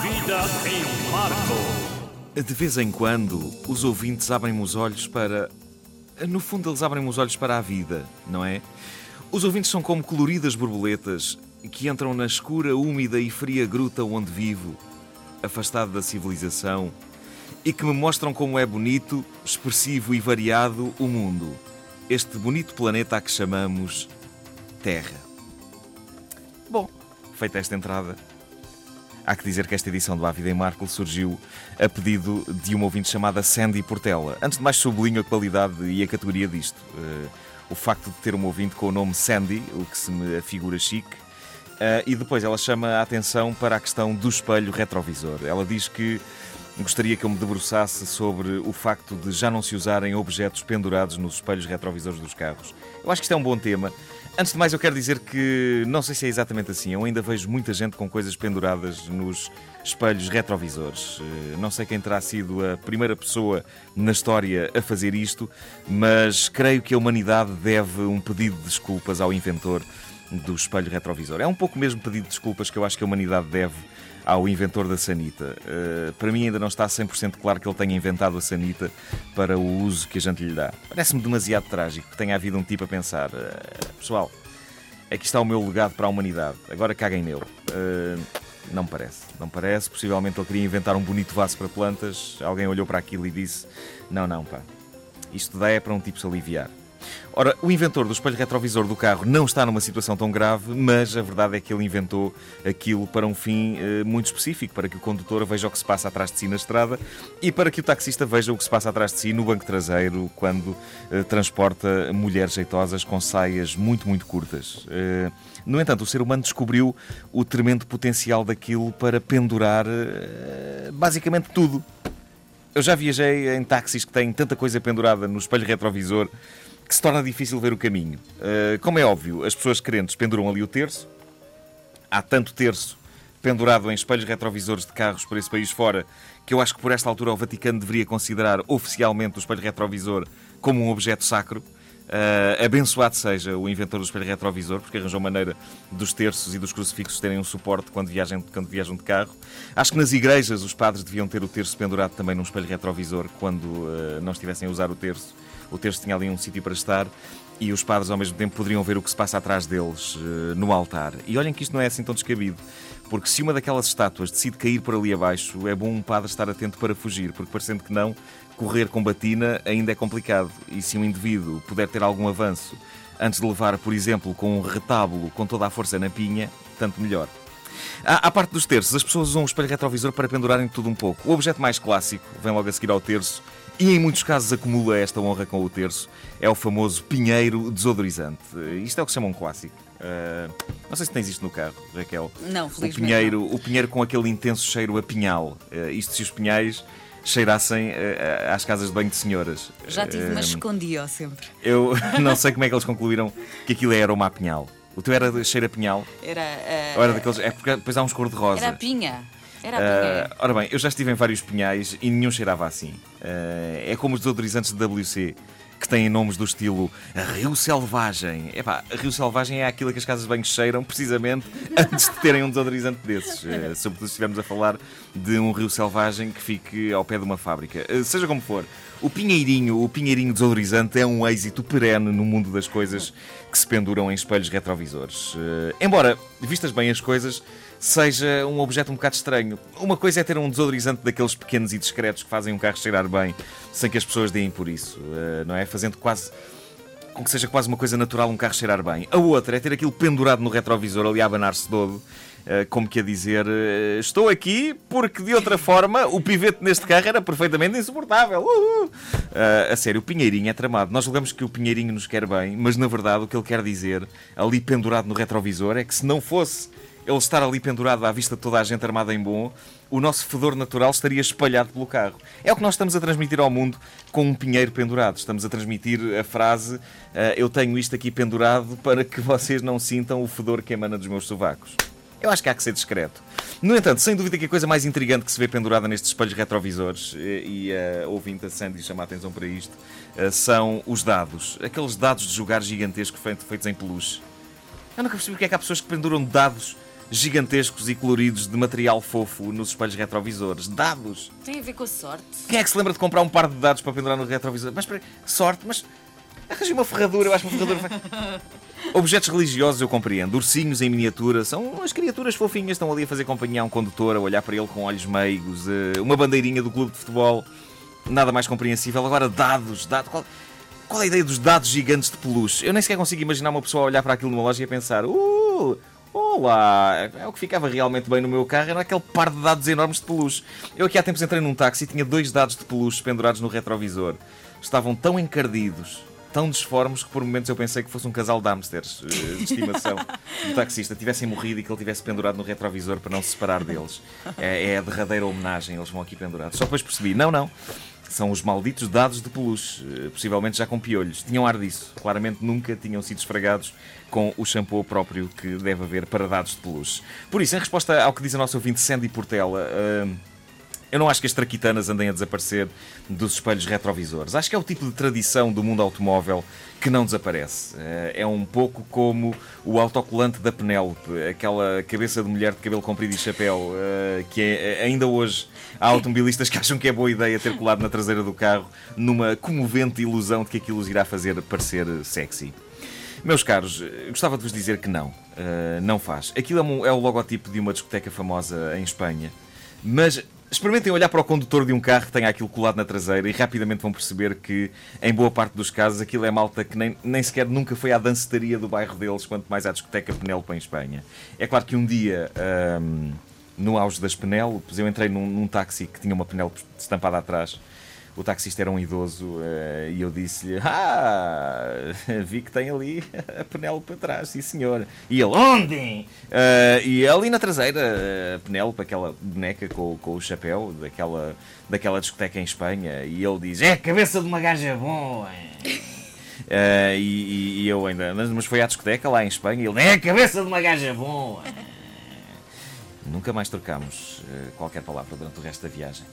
vida em Marco. De vez em quando, os ouvintes abrem os olhos para. No fundo, eles abrem os olhos para a vida, não é? Os ouvintes são como coloridas borboletas que entram na escura, úmida e fria gruta onde vivo, afastado da civilização, e que me mostram como é bonito, expressivo e variado o mundo. Este bonito planeta a que chamamos Terra. Bom, feita esta entrada, há que dizer que esta edição do A Vida em Marco surgiu a pedido de uma ouvinte chamada Sandy Portela. Antes de mais, sublinho a qualidade e a categoria disto. Uh, o facto de ter uma ouvinte com o nome Sandy, o que se me afigura chique. Uh, e depois ela chama a atenção para a questão do espelho retrovisor. Ela diz que gostaria que eu me debruçasse sobre o facto de já não se usarem objetos pendurados nos espelhos retrovisores dos carros. Eu acho que isto é um bom tema. Antes de mais, eu quero dizer que não sei se é exatamente assim. Eu ainda vejo muita gente com coisas penduradas nos espelhos retrovisores. Eh, não sei quem terá sido a primeira pessoa na história a fazer isto, mas creio que a humanidade deve um pedido de desculpas ao inventor do espelho retrovisor. É um pouco mesmo pedido de desculpas que eu acho que a humanidade deve ao inventor da sanita. Uh, para mim ainda não está 100% claro que ele tenha inventado a sanita para o uso que a gente lhe dá. Parece-me demasiado trágico que tenha havido um tipo a pensar: uh, pessoal, aqui está o meu legado para a humanidade, agora caguem nele. Uh, não me parece, não parece. Possivelmente ele queria inventar um bonito vaso para plantas. Alguém olhou para aquilo e disse: Não, não, pá, isto dá é para um tipo se aliviar. Ora, o inventor do espelho retrovisor do carro não está numa situação tão grave, mas a verdade é que ele inventou aquilo para um fim eh, muito específico, para que o condutor veja o que se passa atrás de si na estrada e para que o taxista veja o que se passa atrás de si no banco traseiro quando eh, transporta mulheres jeitosas com saias muito, muito curtas. Eh, no entanto, o ser humano descobriu o tremendo potencial daquilo para pendurar eh, basicamente tudo. Eu já viajei em táxis que têm tanta coisa pendurada no espelho retrovisor que se torna difícil ver o caminho. Uh, como é óbvio, as pessoas crentes penduram ali o terço. Há tanto terço pendurado em espelhos retrovisores de carros por esse país fora que eu acho que por esta altura o Vaticano deveria considerar oficialmente o espelho retrovisor como um objeto sacro. Uh, abençoado seja o inventor do espelho retrovisor, porque arranjou maneira dos terços e dos crucifixos terem um suporte quando viajam, quando viajam de carro. Acho que nas igrejas os padres deviam ter o terço pendurado também num espelho retrovisor quando uh, não estivessem a usar o terço o terço tinha ali um sítio para estar e os padres ao mesmo tempo poderiam ver o que se passa atrás deles uh, no altar. E olhem que isto não é assim tão descabido, porque se uma daquelas estátuas decide cair por ali abaixo, é bom um padre estar atento para fugir, porque parecendo que não, correr com batina ainda é complicado. E se um indivíduo puder ter algum avanço antes de levar, por exemplo, com um retábulo com toda a força na pinha, tanto melhor. À, à parte dos terços, as pessoas usam o espelho retrovisor para pendurarem tudo um pouco. O objeto mais clássico, vem logo a seguir ao terço, e em muitos casos acumula esta honra com o terço, é o famoso pinheiro desodorizante. Isto é o que se chama um clássico. Uh, não sei se tens isto no carro, Raquel. Não, felizmente. O pinheiro, não. o pinheiro com aquele intenso cheiro a pinhal. Uh, isto se os pinheiros cheirassem uh, às casas de banho de senhoras. Já tive, mas escondia sempre. Eu não sei como é que eles concluíram que aquilo é aroma a pinhal. O teu era cheiro a pinhal? Era. Ou era daqueles. É porque depois há uns cor-de-rosa. Era a pinha. Era uh, ora bem, eu já estive em vários pinhais e nenhum cheirava assim. Uh, é como os desodorizantes de WC que têm nomes do estilo Rio Selvagem. Epá, Rio Selvagem é aquilo que as casas de banho cheiram precisamente antes de terem um desodorizante desses. Uh, sobretudo se estivermos a falar de um Rio Selvagem que fique ao pé de uma fábrica. Uh, seja como for, o pinheirinho, o pinheirinho desodorizante é um êxito perene no mundo das coisas que se penduram em espelhos retrovisores. Uh, embora, vistas bem as coisas, seja um objeto um bocado estranho. Uma coisa é ter um desodorizante daqueles pequenos e discretos que fazem um carro cheirar bem, sem que as pessoas deem por isso, uh, não é? Fazendo quase. com que seja quase uma coisa natural um carro cheirar bem. A outra é ter aquilo pendurado no retrovisor ali a abanar-se todo. Uh, como que a dizer, uh, estou aqui porque de outra forma o pivete neste carro era perfeitamente insuportável. A sério, o Pinheirinho é tramado. Nós julgamos que o Pinheirinho nos quer bem, mas na verdade o que ele quer dizer, ali pendurado no retrovisor, é que se não fosse ele estar ali pendurado à vista de toda a gente armada em bom, o nosso fedor natural estaria espalhado pelo carro. É o que nós estamos a transmitir ao mundo com um pinheiro pendurado. Estamos a transmitir a frase: uh, Eu tenho isto aqui pendurado para que vocês não sintam o fedor que emana dos meus sovacos. Eu acho que há que ser discreto. No entanto, sem dúvida que a coisa mais intrigante que se vê pendurada nestes espelhos retrovisores, e, a uh, a Sandy chama a atenção para isto, uh, são os dados. Aqueles dados de jogar gigantescos feitos em peluche. Eu nunca percebi porque é que há pessoas que penduram dados gigantescos e coloridos de material fofo nos espelhos retrovisores. Dados! Tem a ver com a sorte. Quem é que se lembra de comprar um par de dados para pendurar no retrovisor? Mas espera, sorte, mas arranjei uma ferradura, eu acho uma ferradura. vai- Objetos religiosos eu compreendo. Ursinhos em miniatura são as criaturas fofinhas, estão ali a fazer companhia a um condutor, a olhar para ele com olhos meigos, eh, uma bandeirinha do clube de futebol, nada mais compreensível. Agora, dados, dados. Qual, qual é a ideia dos dados gigantes de peluche? Eu nem sequer consigo imaginar uma pessoa a olhar para aquilo numa loja e a pensar: Uh, olá! É o que ficava realmente bem no meu carro, era aquele par de dados enormes de peluche. Eu aqui há tempos entrei num táxi e tinha dois dados de peluche pendurados no retrovisor. Estavam tão encardidos, tão disformes, que por momentos eu pensei que fosse um casal de hamsters eh, de estimação do taxista. Tivessem morrido e que ele tivesse pendurado no retrovisor para não se separar deles. É, é a derradeira homenagem, eles vão aqui pendurados. Só depois percebi: não, não. São os malditos dados de peluche, eh, possivelmente já com piolhos. Tinham ar disso. Claramente nunca tinham sido esfregados com o shampoo próprio que deve haver para dados de peluche. Por isso, em resposta ao que diz a nossa ouvinte Sandy Portela, hum, eu não acho que as traquitanas andem a desaparecer dos espelhos retrovisores. Acho que é o tipo de tradição do mundo automóvel que não desaparece. Eh, É um pouco como o autocolante da Penélope, aquela cabeça de mulher de cabelo comprido e chapéu, eh, que é, ainda hoje há automobilistas que acham que é boa ideia ter colado na traseira do carro numa comovente ilusão de que aquilo os irá fazer parecer sexy. Meus caros, gostava de vos dizer que não. Não faz. Aquilo é, um- é o logotipo de uma discoteca famosa em Espanha. Mas experimentem olhar para o condutor de um carro que tenha aquilo colado na traseira e rapidamente vão perceber que, em boa parte dos casos, aquilo é malta que nem, nem sequer nunca foi à dancetaria do bairro deles, quanto mais à discoteca Penélope em Espanha. É claro que um dia. no auge das Penélopes, eu entrei num, num táxi que tinha uma Penélope estampada atrás. O taxista era um idoso eh, e eu disse-lhe: Ah, vi que tem ali a Penélope atrás, sim senhor. E ele: Onde? Eh, e ali na traseira, a Penélope, aquela boneca com, com o chapéu daquela, daquela discoteca em Espanha. E ele diz: É cabeça de uma gaja boa. Eh, e, e- eu ainda, mas, foi à discoteca lá em Espanha. E ele: É a cabeça de uma gaja boa. Nunca mais trocámos eh, qualquer palavra durante o resto da viagem.